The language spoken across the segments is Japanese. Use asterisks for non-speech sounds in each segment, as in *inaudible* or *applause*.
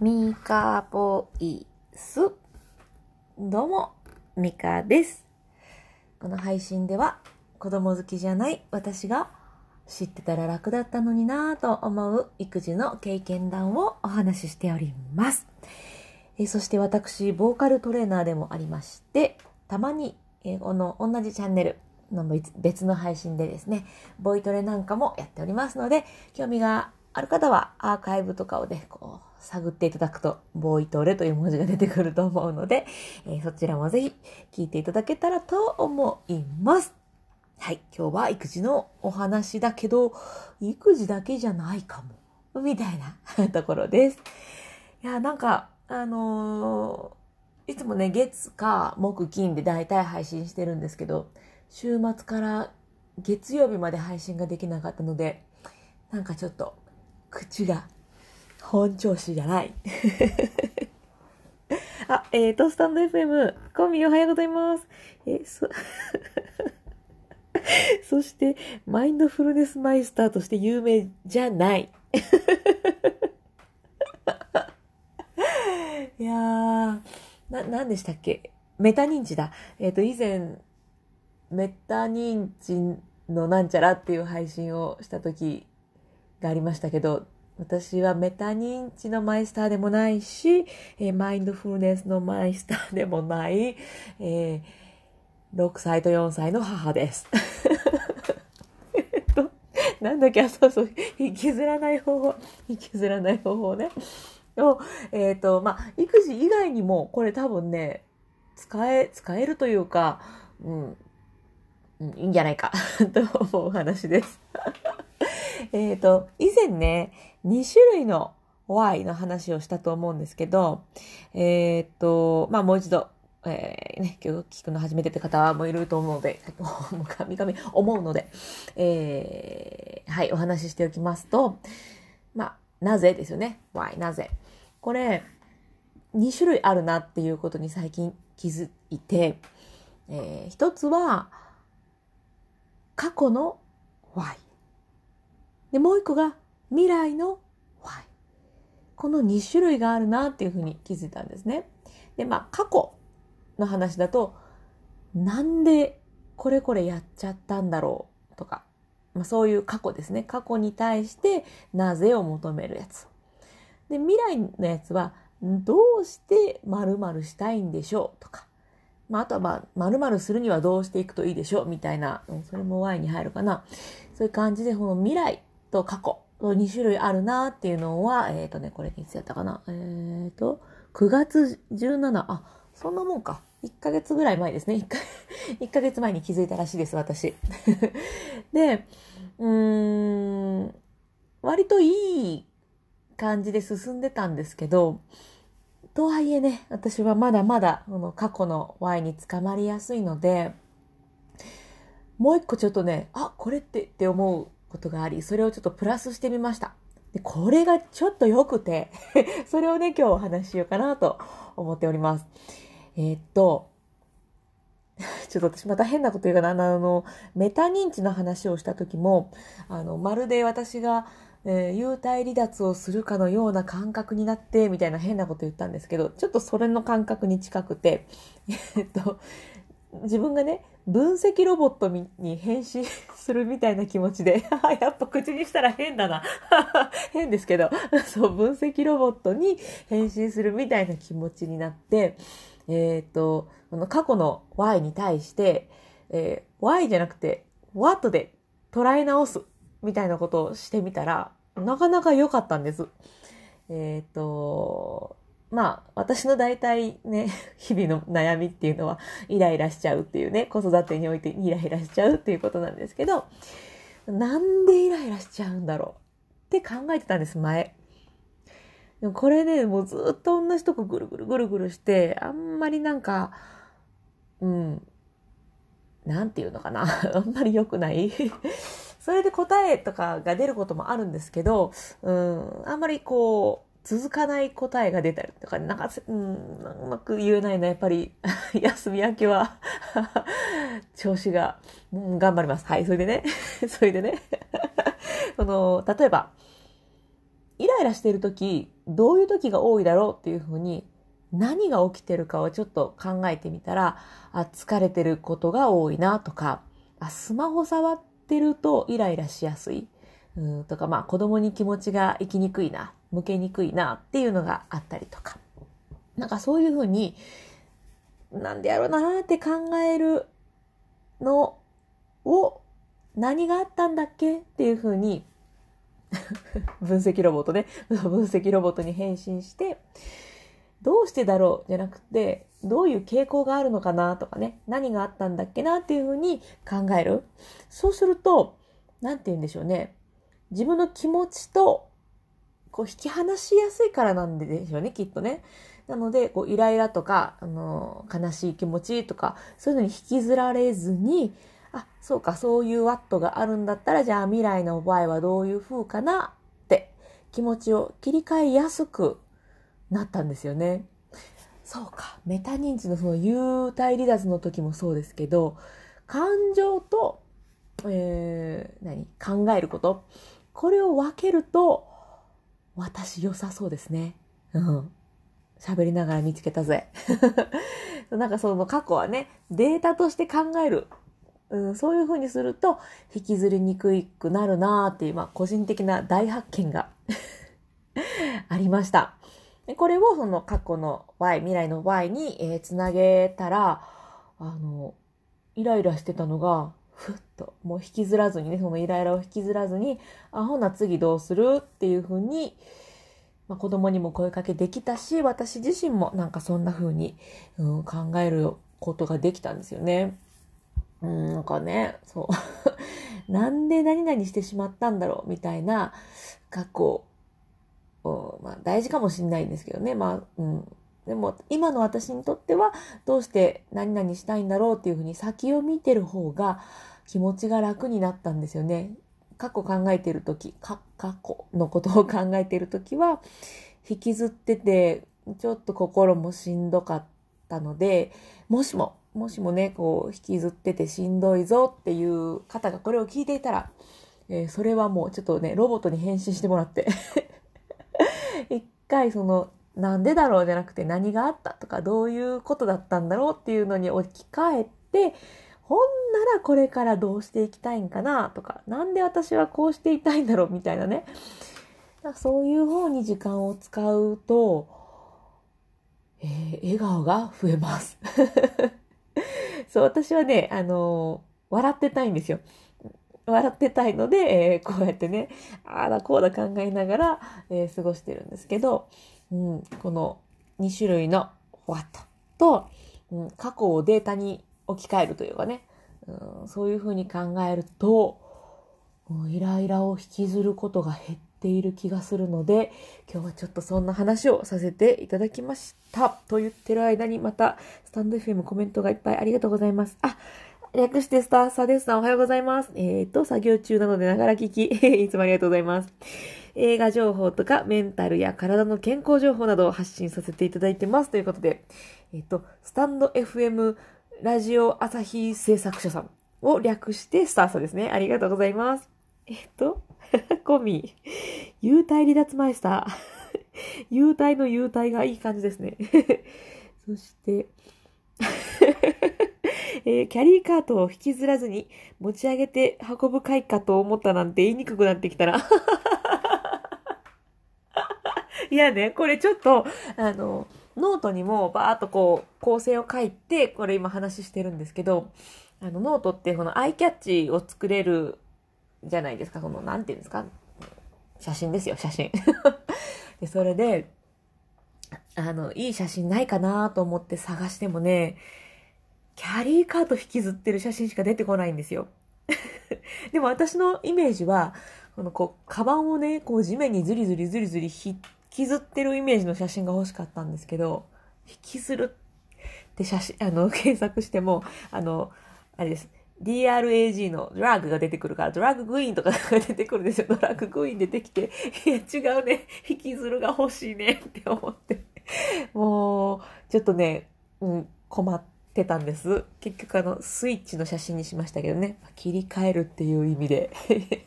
ミカボイス。どうも、ミカです。この配信では、子供好きじゃない私が知ってたら楽だったのになぁと思う育児の経験談をお話ししております。えそして私、ボーカルトレーナーでもありまして、たまに、えこの同じチャンネルの別の配信でですね、ボイトレなんかもやっておりますので、興味がある方はアーカイブとかをね、こう、探っていただくと、ボイトレという文字が出てくると思うので、えーそちらもぜひ聞いていただけたらと思います。はい。今日は育児のお話だけど、育児だけじゃないかも。みたいな *laughs* ところです。いや、なんか、あのーいつもね、月か木金で大体配信してるんですけど、週末から月曜日まで配信ができなかったので、なんかちょっと、口が本調子じゃない。*laughs* あ、えーと、スタンド FM、コンビおはようございます。えーそ、*laughs* そして、マインドフルネスマイスターとして有名じゃない。*laughs* いやー、な、なんでしたっけ？メタ認知だ。えっ、と、以前、メタ認知のなんちゃらっていう配信をした時がありましたけど、私はメタ認知のマイスターでもないし、えーマインドフルネスのマイスターでもない、えー6歳と4歳の母です。*laughs* なんだっけ、あ、そうそう、引きずらない方法、引きずらない方法ね。を、えっ、と、まあ、育児以外にも、これ多分ね、使え、使えるというか、うん、いいんじゃないか、*laughs* と思う話です。えっと、以前ね、2種類の Y の話をしたと思うんですけど、えっ、と、まあ、もう一度、えーね、今日聞くの初めてって方もいると思うので、もう神々思うので、えーはい、お話ししておきますと、まあ、なぜですよね。why、なぜ？これ、2種類あるなっていうことに最近気づいて、えー一つは、過去の why。で、もう一個が未来の Y。この2種類があるなっていうふうに気づいたんですね。で、まあ、過去の話だと、なんでこれこれやっちゃったんだろうとか、まあ、そういう過去ですね。過去に対してなぜを求めるやつ。で、未来のやつは、どうして〇〇したいんでしょうとか。まあ、あとはまあ、〇〇するにはどうしていくといいでしょうみたいな、それも Y に入るかな。そういう感じで、この未来と過去の2種類あるなっていうのは、えっ、とね、これいつやったかな。えっ、と、9月17、あ、そんなもんか。1ヶ月ぐらい前ですね。1か ,1 ヶ月前に気づいたらしいです、私。*laughs* で、うーん、割といい感じで進んでたんですけど、とはいえね、私はまだまだこの過去の Y に捕まりやすいので、もう一個ちょっとね、あ、これってって思うことがあり、それをちょっとプラスしてみました。で、これがちょっと良くて、*laughs* それをね、今日お話ししようかなと思っております。えーっと、*laughs* ちょっと私また変なこと言うかな。あの、メタ認知の話をした時も、あの、まるで私が、えー幽体離脱をするかのような感覚になって、みたいな変なこと言ったんですけど、ちょっとそれの感覚に近くて、*laughs* えっと、自分がね、分析ロボットに変身するみたいな気持ちで、*laughs* やっぱ口にしたら変だな。*laughs* 変ですけど、*laughs* そう、分析ロボットに変身するみたいな気持ちになって、えっ、と、この過去の Y に対して、えー Y じゃなくて What で捉え直すみたいなことをしてみたら、なかなか良かったんです。えっ、と、まあ、私の大体ね、*laughs* 日々の悩みっていうのは、イライラしちゃうっていうね、子育てにおいてイライラしちゃうっていうことなんですけど、なんでイライラしちゃうんだろうって考えてたんです、前。でもこれね、もうずっと同じとこぐるぐるぐるぐるして、あんまりなんか、うん、なんていうのかな。*laughs* あんまり良くない。それで答えとかが出ることもあるんですけど、うん、あんまりこう、続かない答えが出たりとか、なんか、うん、うまく言えないのやっぱり、*laughs* 休み明けは、*laughs* 調子が、うん、頑張ります。はい、それでね、*laughs* それでね、この、例えば、イライラしているとき、どういう時が多いだろうっていうふうに、何が起きてるかをちょっと考えてみたら、あ、疲れてることが多いなとか、あ、スマホ触ってるとイライラしやすい。うんとか、まあ子供に気持ちが行きにくいな、向けにくいなっていうのがあったりとか。なんかそういうふうに、なんでやろうなって考えるのを何があったんだっけっていうふうに *laughs* 分析ロボットね、*laughs* 分析ロボットに変身して、どうしてだろうじゃなくて、どういう傾向があるのかなとかね、何があったんだっけなっていうふうに考える。そうすると、なんて言うんでしょうね。自分の気持ちと、こう引き離しやすいからなんでしょうね、きっとね。なので、こうイライラとか、あの、悲しい気持ちとか、そういうのに引きずられずに、あ、そうか、そういうワットがあるんだったら、じゃあ未来の場合はどういう風かなって気持ちを切り替えやすくなったんですよね。そうか。メタ認知のその幽体離脱の時もそうですけど、感情と、えー、何？考えること。これを分けると、私良さそうですね。うん。喋りながら見つけたぜ。*laughs* なんかその過去はね、データとして考えるうん、そういうふうにすると引きずりにくくなるなーっていう、まあ、個人的な大発見が *laughs* ありました。これをその過去の Y、未来の Y に、えー、つなげたら、あの、イライラしてたのが、ふっと、もう引きずらずにね、そのイライラを引きずらずに、あ、ほな次どうするっていうふうに、まあ、子供にも声かけできたし、私自身もなんかそんな風に、うん、考えることができたんですよね。うん、なんかね、そう。*laughs* なんで何々してしまったんだろうみたいな過去、うんまあ大事かもしれないんですけどね。まあ、うん。でも今の私にとってはどうして何々したいんだろうっていうふうに先を見てる方が気持ちが楽になったんですよね。過去考えてるとき、過去のことを考えてるときは引きずっててちょっと心もしんどかったので、もしももしもね、こう、引きずっててしんどいぞっていう方がこれを聞いていたら、えー、それはもうちょっとね、ロボットに変身してもらって *laughs* 一回その、なんでだろうじゃなくて何があったとか、どういうことだったんだろうっていうのに置き換えて、ほんならこれからどうしていきたいんかなとか、なんで私はこうしていたいんだろうみたいなね。そういう方に時間を使うと、えー、笑顔が増えます *laughs* そう、私はね、あのー、笑ってたいんですよ。笑ってたいので、えー、こうやってね、ああだこうだ考えながら、えー、過ごしてるんですけど、うん、この2種類の what と、うん、過去をデータに置き換えるというかね、うん、そういうふうに考えると、イライラを引きずることが減っている気がするので、今日はちょっとそんな話をさせていただきました。と言ってる間にまた、スタンド FM コメントがいっぱいありがとうございます。あ、略してスターサですさんおはようございます。えっ、ー、と、作業中なのでながら聞き、*laughs* いつもありがとうございます。映画情報とかメンタルや体の健康情報などを発信させていただいてます。ということで、えっ、と、スタンド FM ラジオ朝日制作者さんを略してスターサですね。ありがとうございます。えっ、と、*laughs* コミ。幽体離脱マイスター。*laughs* 幽体の幽体がいい感じですね。*laughs* そして、えー、キャリーカートを引きずらずに持ち上げて運ぶ会かと思ったなんて言いにくくなってきたら。いやね、これちょっと、あの、ノートにもバーっとこう構成を書いて、これ今話してるんですけど、あのノートってこのアイキャッチを作れるじゃないですか。その、なんていうんですか？写真ですよ、写真。*laughs* で、それで、あの、いい写真ないかなと思って探してもね、キャリーカート引きずってる写真しか出てこないんですよ。*laughs* でも私のイメージは、このこう、カバンをね、こう地面にずりずりずりずり引きずってるイメージの写真が欲しかったんですけど、引きずるって写真、あの、*laughs* 検索しても、あの、あれです。DRAG のドラッグが出てくるから、ドラッググイーンとかが出てくるんですよ。ドラッググイーン出てきて、いや違うね、引きずるが欲しいねって思って。もう、ちょっとね、うん、困ってたんです。結局あの、スイッチの写真にしましたけどね。切り替えるっていう意味で。*laughs*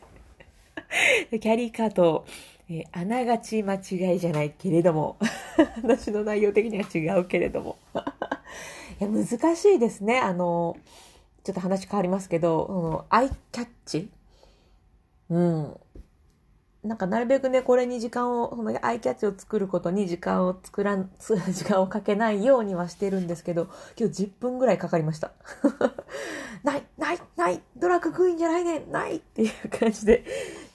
キャリーカート、えー、あながち間違いじゃないけれども、*laughs* 話の内容的には違うけれども。*laughs* いや、難しいですね。あの、ちょっと話変わりますけど、そのアイキャッチうん。なんかなるべくね、これに時間を、そのアイキャッチを作ることに時間を作らん、*laughs* 時間をかけないようにはしてるんですけど、今日10分ぐらいかかりました。ない、ない、ない、ドラッグクイーンじゃないねないっていう感じで、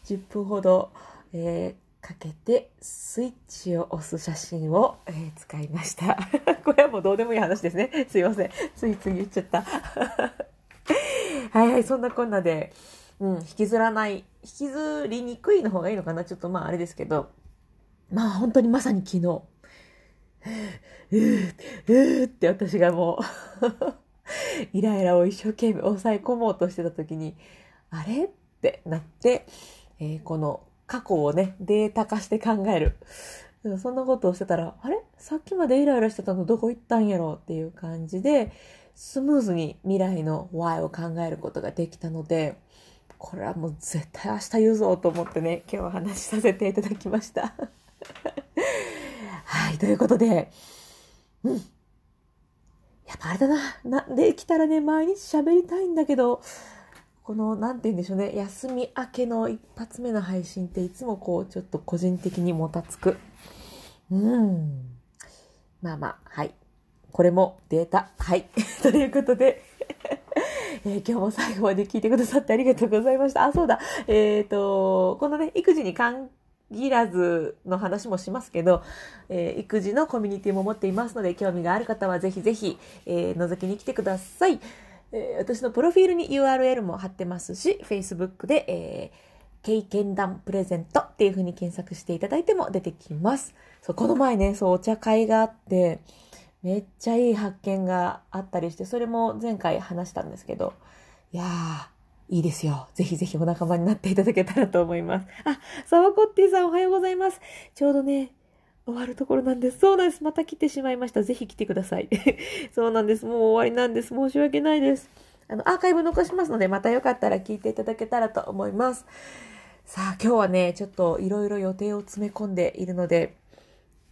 10分ほど、えー、かけて、スイッチを押す写真を、えー、使いました。*laughs* これはもうどうでもいい話ですね。すいません。ついつい言っちゃった。*laughs* はいはい、そんなこんなで、うん、引きずらない、引きずりにくいの方がいいのかな。ちょっとまああれですけど、まあ本当にまさに昨日、うー、うーって私がもう *laughs* イライラを一生懸命抑え込もうとしてた時に、あれ？ってなって、えー、この過去をね、データ化して考える。そんなことをしてたら、あれ？さっきまでイライラしてたのどこ行ったんやろっていう感じで、スムーズに未来の Y を考えることができたので、これはもう絶対明日言うぞと思ってね、今日は話しさせていただきました。*laughs* はい、ということで、うん。やっぱあれだな。なできたらね、毎日喋りたいんだけど、この、なんて言うんでしょうね、休み明けの一発目の配信っていつもこう、ちょっと個人的にもたつく。うん。まあまあ、はい。これもデータ。はい。*laughs* ということでえー、今日も最後まで聞いてくださってありがとうございました。あ、そうだ。えっ、ー、と、このね、育児に限らずの話もしますけど、えー、育児のコミュニティも持っていますので、興味がある方はぜひぜひ、えー、覗きに来てください。えー、私のプロフィールに URL も貼ってますし、Facebook で、えー、経験談プレゼントっていう風に検索していただいても出てきます。そう、この前ね、そう、お茶会があって、めっちゃいい発見があったりして、それも前回話したんですけど、いやー、いいですよ。ぜひぜひお仲間になっていただけたらと思います。あ、サワコッティさんおはようございます。ちょうどね、終わるところなんです。そうなんです。また来てしまいました。ぜひ来てください。*laughs* そうなんです。もう終わりなんです。申し訳ないです。あの、アーカイブ残しますので、またよかったら聞いていただけたらと思います。さあ、今日はね、ちょっといろいろ予定を詰め込んでいるので、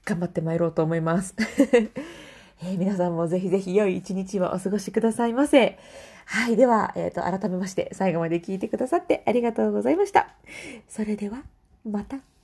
頑張って参ろうと思います。*laughs* えー、皆さんもぜひぜひ良い一日をお過ごしくださいませ。はい。では、えっ、ー、と、改めまして最後まで聞いてくださってありがとうございました。それでは、また。